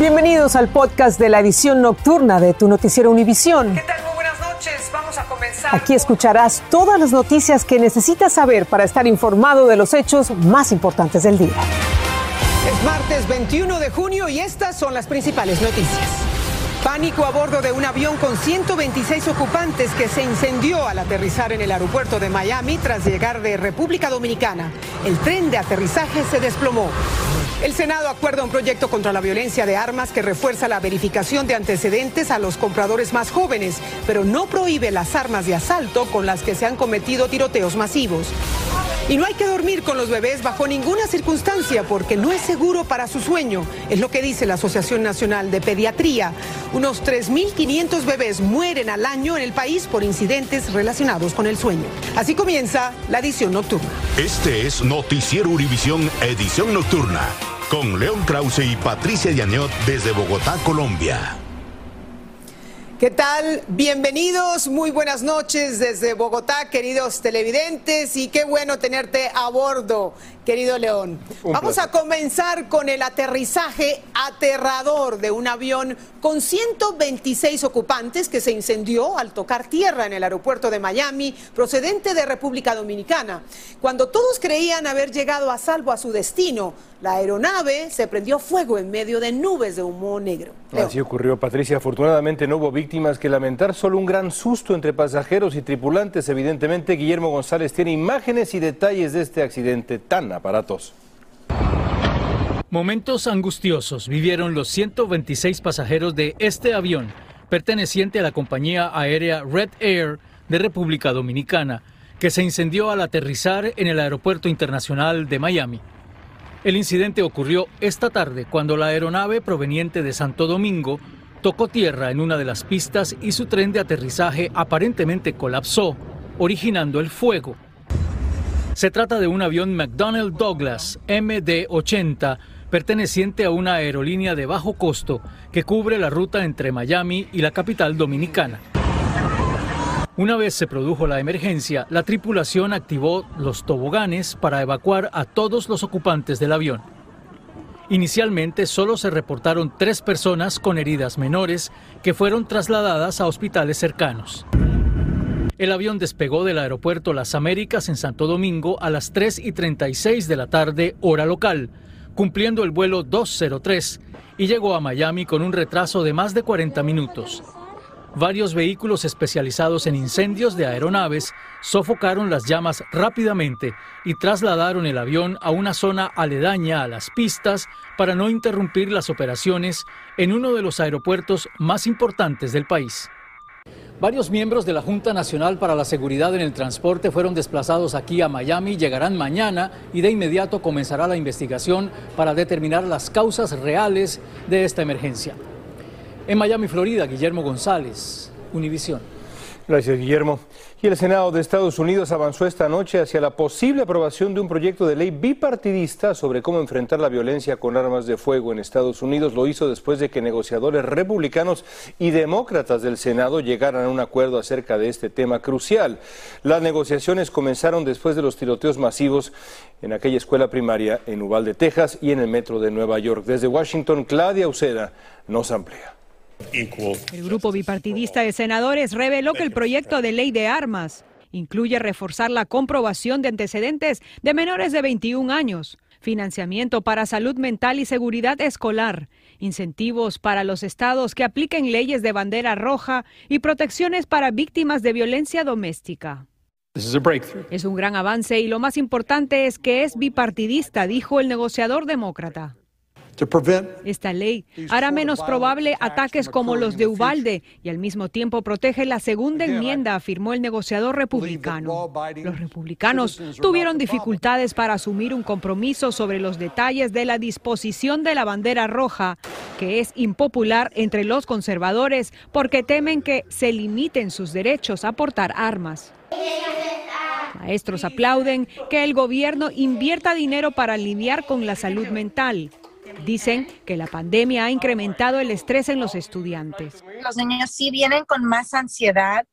Bienvenidos al podcast de la edición nocturna de tu noticiero Univisión. ¿Qué tal? Muy buenas noches. Vamos a comenzar. Aquí escucharás todas las noticias que necesitas saber para estar informado de los hechos más importantes del día. Es martes 21 de junio y estas son las principales noticias. Pánico a bordo de un avión con 126 ocupantes que se incendió al aterrizar en el aeropuerto de Miami tras llegar de República Dominicana. El tren de aterrizaje se desplomó. El Senado acuerda un proyecto contra la violencia de armas que refuerza la verificación de antecedentes a los compradores más jóvenes, pero no prohíbe las armas de asalto con las que se han cometido tiroteos masivos. Y no hay que dormir con los bebés bajo ninguna circunstancia porque no es seguro para su sueño, es lo que dice la Asociación Nacional de Pediatría. Unos 3.500 bebés mueren al año en el país por incidentes relacionados con el sueño. Así comienza la edición nocturna. Este es Noticiero Univisión Edición Nocturna con León Krause y Patricia Yañot desde Bogotá, Colombia. ¿Qué tal? Bienvenidos, muy buenas noches desde Bogotá, queridos televidentes, y qué bueno tenerte a bordo, querido León. Vamos a comenzar con el aterrizaje aterrador de un avión con 126 ocupantes que se incendió al tocar tierra en el aeropuerto de Miami, procedente de República Dominicana. Cuando todos creían haber llegado a salvo a su destino, la aeronave se prendió fuego en medio de nubes de humo negro. León. Así ocurrió, Patricia. Afortunadamente no hubo víctimas que lamentar, solo un gran susto entre pasajeros y tripulantes. Evidentemente, Guillermo González tiene imágenes y detalles de este accidente tan aparatos. Momentos angustiosos vivieron los 126 pasajeros de este avión, perteneciente a la compañía aérea Red Air de República Dominicana, que se incendió al aterrizar en el Aeropuerto Internacional de Miami. El incidente ocurrió esta tarde cuando la aeronave proveniente de Santo Domingo tocó tierra en una de las pistas y su tren de aterrizaje aparentemente colapsó, originando el fuego. Se trata de un avión McDonnell Douglas MD-80 perteneciente a una aerolínea de bajo costo que cubre la ruta entre Miami y la capital dominicana. Una vez se produjo la emergencia, la tripulación activó los toboganes para evacuar a todos los ocupantes del avión. Inicialmente solo se reportaron tres personas con heridas menores que fueron trasladadas a hospitales cercanos. El avión despegó del aeropuerto Las Américas en Santo Domingo a las 3 y 36 de la tarde, hora local, cumpliendo el vuelo 203, y llegó a Miami con un retraso de más de 40 minutos. Varios vehículos especializados en incendios de aeronaves sofocaron las llamas rápidamente y trasladaron el avión a una zona aledaña a las pistas para no interrumpir las operaciones en uno de los aeropuertos más importantes del país. Varios miembros de la Junta Nacional para la Seguridad en el Transporte fueron desplazados aquí a Miami, llegarán mañana y de inmediato comenzará la investigación para determinar las causas reales de esta emergencia. En Miami, Florida, Guillermo González, Univisión. Gracias, Guillermo. Y el Senado de Estados Unidos avanzó esta noche hacia la posible aprobación de un proyecto de ley bipartidista sobre cómo enfrentar la violencia con armas de fuego en Estados Unidos. Lo hizo después de que negociadores republicanos y demócratas del Senado llegaran a un acuerdo acerca de este tema crucial. Las negociaciones comenzaron después de los tiroteos masivos en aquella escuela primaria en Uvalde, Texas y en el metro de Nueva York. Desde Washington, Claudia Uceda nos amplía. El grupo bipartidista de senadores reveló que el proyecto de ley de armas incluye reforzar la comprobación de antecedentes de menores de 21 años, financiamiento para salud mental y seguridad escolar, incentivos para los estados que apliquen leyes de bandera roja y protecciones para víctimas de violencia doméstica. Es un gran avance y lo más importante es que es bipartidista, dijo el negociador demócrata. Esta ley hará menos probable ataques como los de Ubalde y al mismo tiempo protege la segunda enmienda, afirmó el negociador republicano. Los republicanos tuvieron dificultades para asumir un compromiso sobre los detalles de la disposición de la bandera roja, que es impopular entre los conservadores porque temen que se limiten sus derechos a portar armas. Maestros aplauden que el gobierno invierta dinero para lidiar con la salud mental. Dicen que la pandemia ha incrementado el estrés en los estudiantes. Los niños sí vienen con más ansiedad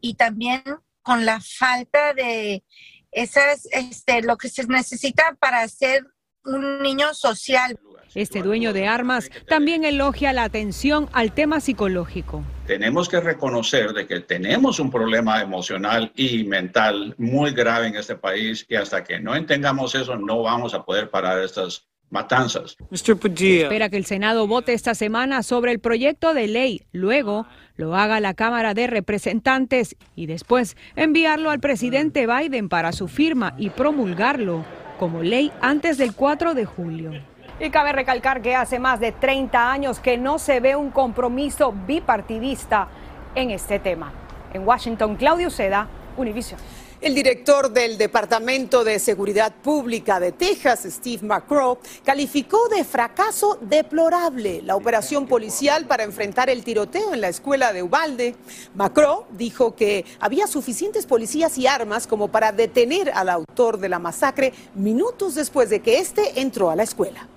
y también con la falta de esas, este, lo que se necesita para ser un niño social. Este dueño de armas también elogia la atención al tema psicológico. Tenemos que reconocer de que tenemos un problema emocional y mental muy grave en este país y hasta que no entendamos eso no vamos a poder parar estas matanzas. Espera que el Senado vote esta semana sobre el proyecto de ley. Luego lo haga la Cámara de Representantes y después enviarlo al presidente Biden para su firma y promulgarlo como ley antes del 4 de julio. Y cabe recalcar que hace más de 30 años que no se ve un compromiso bipartidista en este tema. En Washington, Claudio Seda, Univision. El director del Departamento de Seguridad Pública de Texas, Steve McCraw, calificó de fracaso deplorable la operación policial para enfrentar el tiroteo en la escuela de Ubalde. McCraw dijo que había suficientes policías y armas como para detener al autor de la masacre minutos después de que éste entró a la escuela.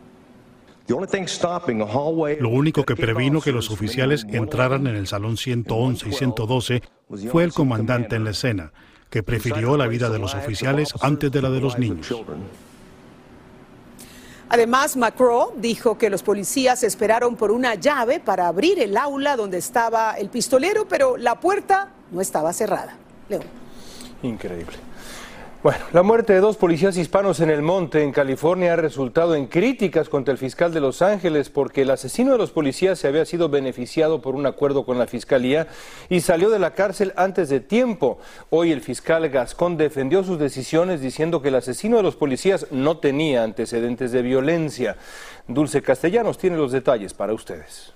Lo único que previno que los oficiales entraran en el salón 111 y 112 fue el comandante en la escena que prefirió la vida de los oficiales antes de la de los niños. Además, Macron dijo que los policías esperaron por una llave para abrir el aula donde estaba el pistolero, pero la puerta no estaba cerrada. León. Increíble. Bueno, la muerte de dos policías hispanos en el monte, en California, ha resultado en críticas contra el fiscal de Los Ángeles porque el asesino de los policías se había sido beneficiado por un acuerdo con la fiscalía y salió de la cárcel antes de tiempo. Hoy el fiscal Gascón defendió sus decisiones diciendo que el asesino de los policías no tenía antecedentes de violencia. Dulce Castellanos tiene los detalles para ustedes.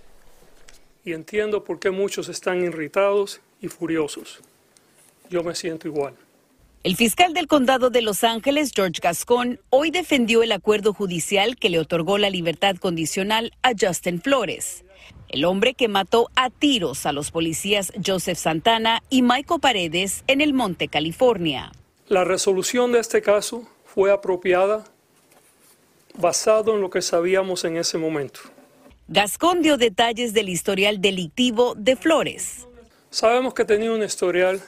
Y entiendo por qué muchos están irritados y furiosos. Yo me siento igual. El fiscal del condado de Los Ángeles, George Gascon, hoy defendió el acuerdo judicial que le otorgó la libertad condicional a Justin Flores, el hombre que mató a tiros a los policías Joseph Santana y Michael Paredes en el Monte, California. La resolución de este caso fue apropiada basado en lo que sabíamos en ese momento. Gascón dio detalles del historial delictivo de Flores. Sabemos que tenía un historial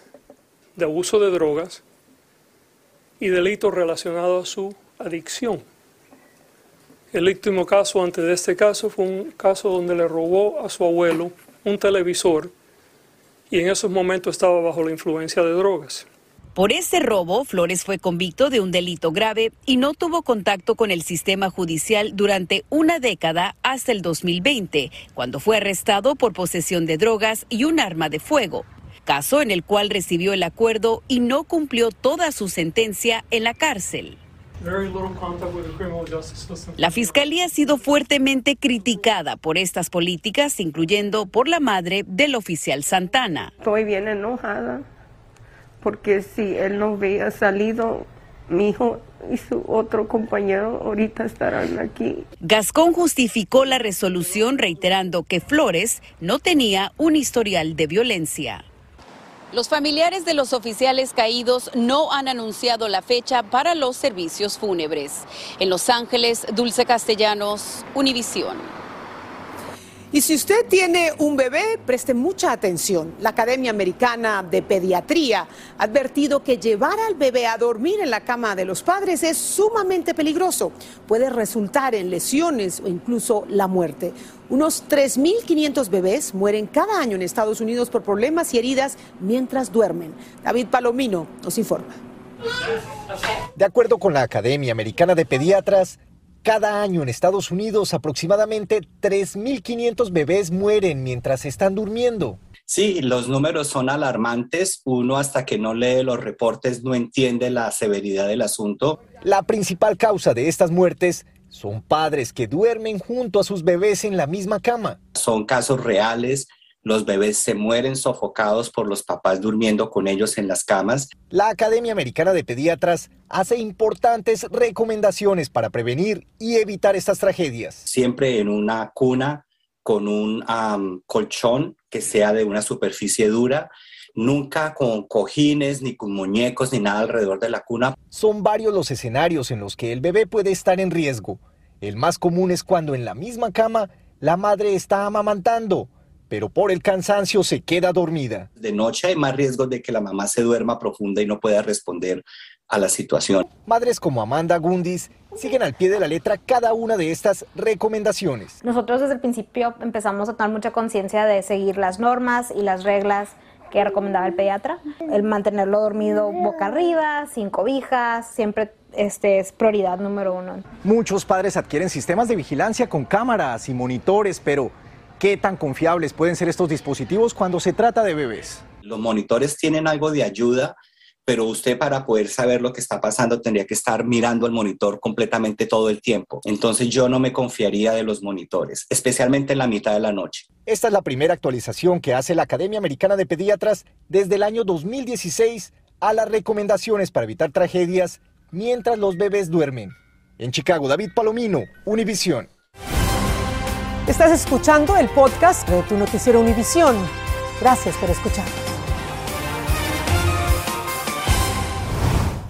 de abuso de drogas, y delitos relacionados a su adicción. El último caso antes de este caso fue un caso donde le robó a su abuelo un televisor y en esos momentos estaba bajo la influencia de drogas. Por ese robo, Flores fue convicto de un delito grave y no tuvo contacto con el sistema judicial durante una década hasta el 2020, cuando fue arrestado por posesión de drogas y un arma de fuego caso en el cual recibió el acuerdo y no cumplió toda su sentencia en la cárcel. La fiscalía ha sido fuertemente criticada por estas políticas, incluyendo por la madre del oficial Santana. Estoy bien enojada porque si él no hubiera salido, mi hijo y su otro compañero ahorita estarán aquí. Gascón justificó la resolución reiterando que Flores no tenía un historial de violencia. Los familiares de los oficiales caídos no han anunciado la fecha para los servicios fúnebres. En Los Ángeles, Dulce Castellanos, Univisión. Y si usted tiene un bebé, preste mucha atención. La Academia Americana de Pediatría ha advertido que llevar al bebé a dormir en la cama de los padres es sumamente peligroso. Puede resultar en lesiones o incluso la muerte. Unos 3.500 bebés mueren cada año en Estados Unidos por problemas y heridas mientras duermen. David Palomino nos informa. De acuerdo con la Academia Americana de Pediatras, cada año en Estados Unidos aproximadamente 3.500 bebés mueren mientras están durmiendo. Sí, los números son alarmantes. Uno hasta que no lee los reportes no entiende la severidad del asunto. La principal causa de estas muertes son padres que duermen junto a sus bebés en la misma cama. Son casos reales los bebés se mueren sofocados por los papás durmiendo con ellos en las camas. La Academia Americana de Pediatras hace importantes recomendaciones para prevenir y evitar estas tragedias. Siempre en una cuna con un colchón que sea de una superficie dura, nunca con cojines, ni con muñecos, ni nada alrededor de la cuna. Son varios los escenarios en los que el bebé puede estar en riesgo. El más común es cuando en la misma cama la madre está amamantando pero por el cansancio se queda dormida. De noche hay más riesgo de que la mamá se duerma profunda y no pueda responder a la situación. Madres como Amanda Gundis siguen al pie de la letra cada una de estas recomendaciones. Nosotros desde el principio empezamos a tomar mucha conciencia de seguir las normas y las reglas que recomendaba el pediatra. El mantenerlo dormido boca arriba, sin cobijas, siempre este es prioridad número uno. Muchos padres adquieren sistemas de vigilancia con cámaras y monitores, pero ¿qué tan confiables pueden ser estos dispositivos cuando se trata de bebés? Los monitores tienen algo de ayuda, pero usted para poder saber lo que está pasando tendría que estar mirando el monitor completamente todo el tiempo. Entonces yo no me confiaría de los monitores, especialmente en la mitad de la noche. Esta es la primera actualización que hace la Academia Americana de Pediatras desde el año 2016 a las recomendaciones para evitar tragedias mientras los bebés duermen. En Chicago, David Palomino, Univisión. Estás escuchando el podcast de tu noticiero Univisión. Gracias por escuchar.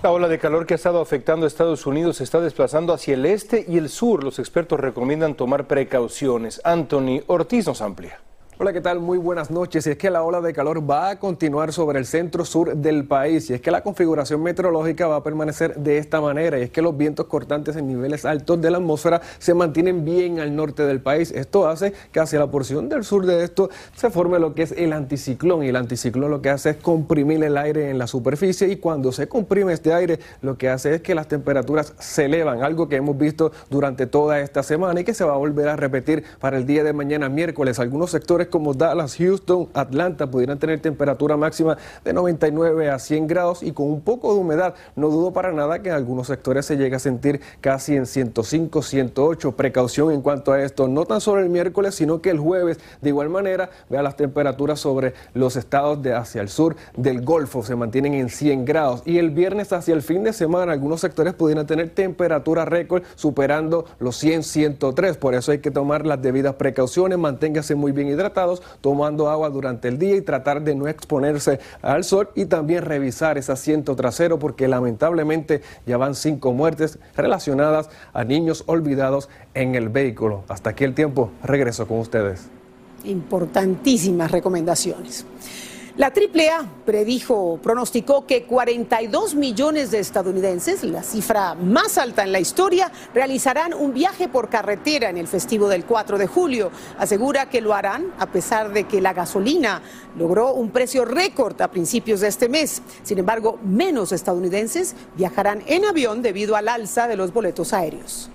La ola de calor que ha estado afectando a Estados Unidos se está desplazando hacia el este y el sur. Los expertos recomiendan tomar precauciones. Anthony Ortiz nos amplía. Hola, ¿qué tal? Muy buenas noches. Y es que la ola de calor va a continuar sobre el centro sur del país y es que la configuración meteorológica va a permanecer de esta manera y es que los vientos cortantes en niveles altos de la atmósfera se mantienen bien al norte del país. Esto hace que hacia la porción del sur de esto se forme lo que es el anticiclón y el anticiclón lo que hace es comprimir el aire en la superficie y cuando se comprime este aire lo que hace es que las temperaturas se elevan, algo que hemos visto durante toda esta semana y que se va a volver a repetir para el día de mañana miércoles. Algunos sectores como Dallas, Houston, Atlanta pudieran tener temperatura máxima de 99 a 100 grados y con un poco de humedad. No dudo para nada que en algunos sectores se llegue a sentir casi en 105, 108. Precaución en cuanto a esto, no tan solo el miércoles, sino que el jueves de igual manera vea las temperaturas sobre los estados de hacia el sur del Golfo se mantienen en 100 grados y el viernes hacia el fin de semana algunos sectores pudieran tener temperatura récord superando los 100, 103. Por eso hay que tomar las debidas precauciones, manténgase muy bien hidratado tomando agua durante el día y tratar de no exponerse al sol y también revisar ese asiento trasero porque lamentablemente ya van cinco muertes relacionadas a niños olvidados en el vehículo. Hasta aquí el tiempo, regreso con ustedes. Importantísimas recomendaciones. La AAA predijo, pronosticó que 42 millones de estadounidenses, la cifra más alta en la historia, realizarán un viaje por carretera en el festivo del 4 de julio. Asegura que lo harán a pesar de que la gasolina logró un precio récord a principios de este mes. Sin embargo, menos estadounidenses viajarán en avión debido al alza de los boletos aéreos.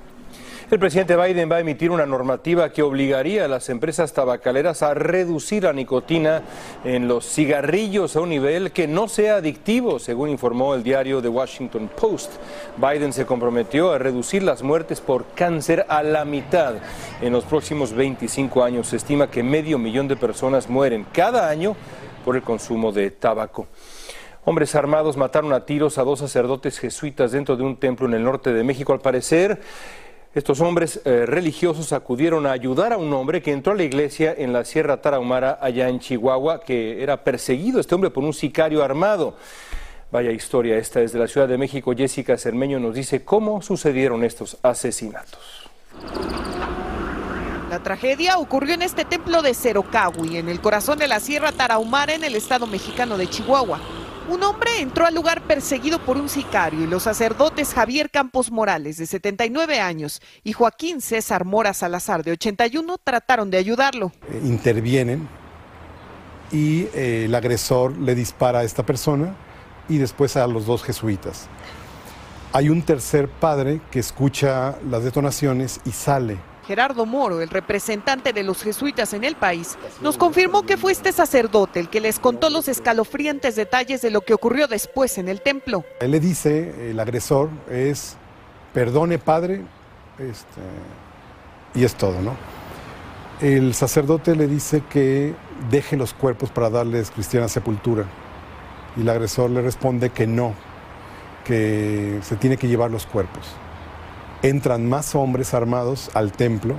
El presidente Biden va a emitir una normativa que obligaría a las empresas tabacaleras a reducir la nicotina en los cigarrillos a un nivel que no sea adictivo, según informó el diario The Washington Post. Biden se comprometió a reducir las muertes por cáncer a la mitad. En los próximos 25 años se estima que medio millón de personas mueren cada año por el consumo de tabaco. Hombres armados mataron a tiros a dos sacerdotes jesuitas dentro de un templo en el norte de México. Al parecer, estos hombres eh, religiosos acudieron a ayudar a un hombre que entró a la iglesia en la Sierra Tarahumara, allá en Chihuahua, que era perseguido este hombre por un sicario armado. Vaya historia esta desde la Ciudad de México. Jessica Cermeño nos dice cómo sucedieron estos asesinatos. La tragedia ocurrió en este templo de Cerocahui, en el corazón de la Sierra Tarahumara, en el estado mexicano de Chihuahua. Un hombre entró al lugar perseguido por un sicario y los sacerdotes Javier Campos Morales, de 79 años, y Joaquín César Mora Salazar, de 81, trataron de ayudarlo. Eh, intervienen y eh, el agresor le dispara a esta persona y después a los dos jesuitas. Hay un tercer padre que escucha las detonaciones y sale Gerardo Moro, el representante de los jesuitas en el país, nos confirmó que fue este sacerdote el que les contó los escalofriantes detalles de lo que ocurrió después en el templo. Él le dice, el agresor es, perdone padre, este, y es todo, ¿no? El sacerdote le dice que deje los cuerpos para darles cristiana sepultura. Y el agresor le responde que no, que se tiene que llevar los cuerpos entran más hombres armados al templo,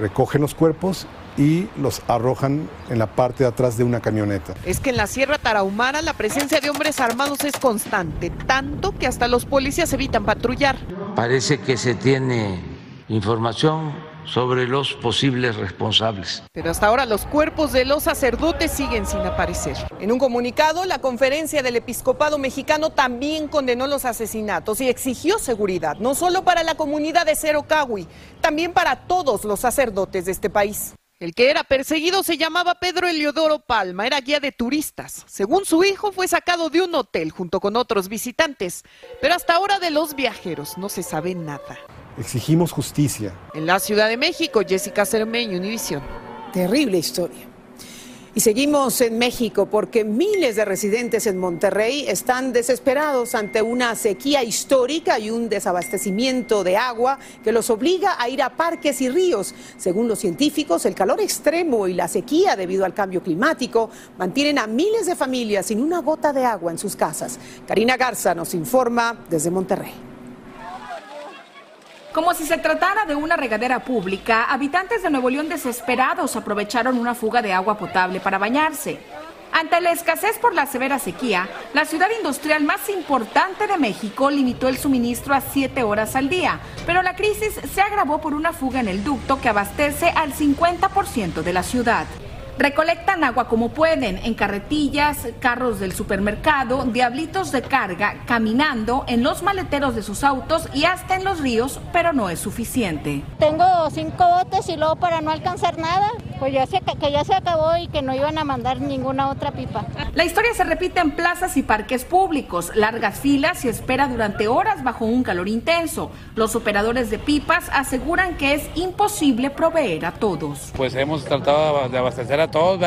recogen los cuerpos y los arrojan en la parte de atrás de una camioneta. Es que en la Sierra Tarahumara la presencia de hombres armados es constante, tanto que hasta los policías evitan patrullar. Parece que se tiene información sobre los posibles responsables. Pero hasta ahora los cuerpos de los sacerdotes siguen sin aparecer. En un comunicado, la conferencia del episcopado mexicano también condenó los asesinatos y exigió seguridad, no solo para la comunidad de Cerocahui, también para todos los sacerdotes de este país. El que era perseguido se llamaba Pedro Eliodoro Palma, era guía de turistas. Según su hijo, fue sacado de un hotel junto con otros visitantes, pero hasta ahora de los viajeros no se sabe nada. Exigimos justicia. En la Ciudad de México, Jessica Cermeño, Univisión. Terrible historia. Y seguimos en México porque miles de residentes en Monterrey están desesperados ante una sequía histórica y un desabastecimiento de agua que los obliga a ir a parques y ríos. Según los científicos, el calor extremo y la sequía debido al cambio climático mantienen a miles de familias sin una gota de agua en sus casas. Karina Garza nos informa desde Monterrey. Como si se tratara de una regadera pública, habitantes de Nuevo León desesperados aprovecharon una fuga de agua potable para bañarse. Ante la escasez por la severa sequía, la ciudad industrial más importante de México limitó el suministro a siete horas al día, pero la crisis se agravó por una fuga en el ducto que abastece al 50% de la ciudad. Recolectan agua como pueden, en carretillas, carros del supermercado, diablitos de carga, caminando, en los maleteros de sus autos y hasta en los ríos, pero no es suficiente. Tengo cinco botes y luego para no alcanzar nada, pues ya se, que ya se acabó y que no iban a mandar ninguna otra pipa. La historia se repite en plazas y parques públicos, largas filas y espera durante horas bajo un calor intenso. Los operadores de pipas aseguran que es imposible proveer a todos. Pues hemos tratado de abastecer a todos,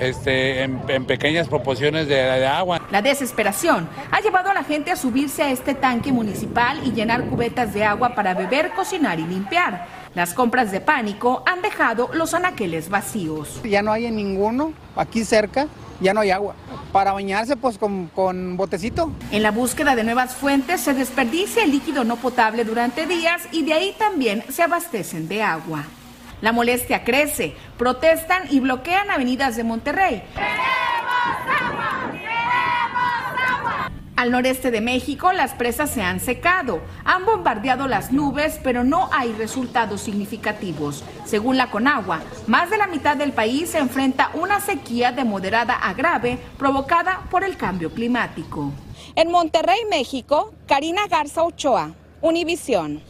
Este, en, pequeñas proporciones de, de agua. La desesperación ha llevado a la gente a subirse a este tanque municipal y llenar cubetas de agua para beber, cocinar y limpiar. Las compras de pánico han dejado los anaqueles vacíos. Ya no hay en ninguno, aquí cerca, ya no hay agua. Para bañarse, pues con, con, botecito. En la búsqueda de nuevas fuentes se desperdicia el líquido no potable durante días y de ahí también se abastecen de agua. La molestia crece, protestan y bloquean avenidas de Monterrey. Al noreste de México las presas se han secado, han bombardeado las nubes, pero no hay resultados significativos. Según la Conagua, más de la mitad del país se enfrenta una sequía de moderada a grave provocada por el cambio climático. En Monterrey, México, Karina Garza Ochoa, Univisión.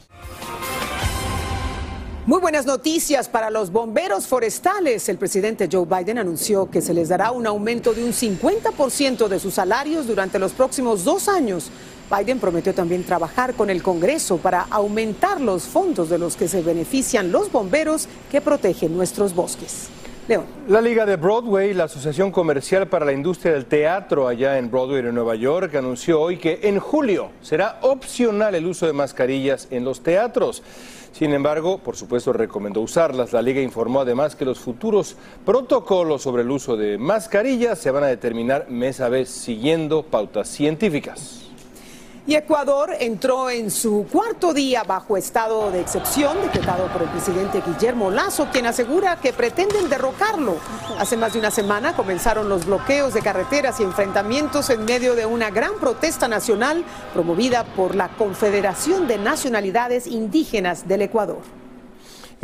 Muy buenas noticias para los bomberos forestales. El presidente Joe Biden anunció que se les dará un aumento de un 50% de sus salarios durante los próximos dos años. Biden prometió también trabajar con el Congreso para aumentar los fondos de los que se benefician los bomberos que protegen nuestros bosques. León. La Liga de Broadway, la Asociación Comercial para la Industria del Teatro allá en Broadway, en Nueva York, anunció hoy que en julio será opcional el uso de mascarillas en los teatros. Sin embargo, por supuesto, recomendó usarlas. La liga informó además que los futuros protocolos sobre el uso de mascarillas se van a determinar mes a vez siguiendo pautas científicas. Y Ecuador entró en su cuarto día bajo estado de excepción decretado por el presidente Guillermo Lazo, quien asegura que pretenden derrocarlo. Hace más de una semana comenzaron los bloqueos de carreteras y enfrentamientos en medio de una gran protesta nacional promovida por la Confederación de Nacionalidades Indígenas del Ecuador.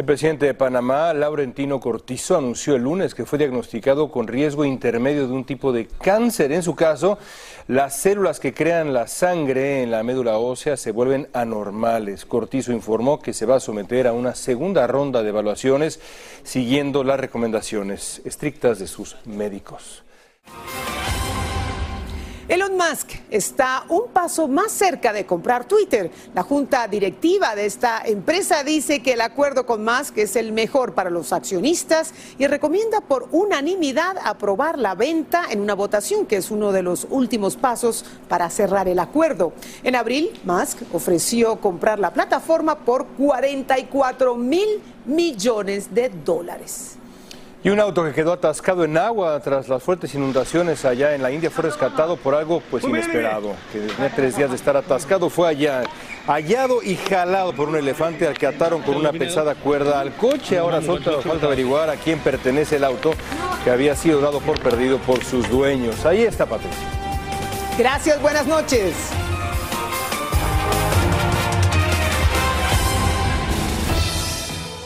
El presidente de Panamá, Laurentino Cortizo, anunció el lunes que fue diagnosticado con riesgo intermedio de un tipo de cáncer. En su caso, las células que crean la sangre en la médula ósea se vuelven anormales. Cortizo informó que se va a someter a una segunda ronda de evaluaciones siguiendo las recomendaciones estrictas de sus médicos. Elon Musk está un paso más cerca de comprar Twitter. La junta directiva de esta empresa dice que el acuerdo con Musk es el mejor para los accionistas y recomienda por unanimidad aprobar la venta en una votación que es uno de los últimos pasos para cerrar el acuerdo. En abril, Musk ofreció comprar la plataforma por 44 mil millones de dólares. Y un auto que quedó atascado en agua tras las fuertes inundaciones allá en la India fue rescatado por algo pues inesperado, que tenía tres días de estar atascado, fue allá hallado y jalado por un elefante al que ataron con una pesada cuerda al coche. Ahora falta, falta averiguar a quién pertenece el auto que había sido dado por perdido por sus dueños. Ahí está Patricia. Gracias, buenas noches.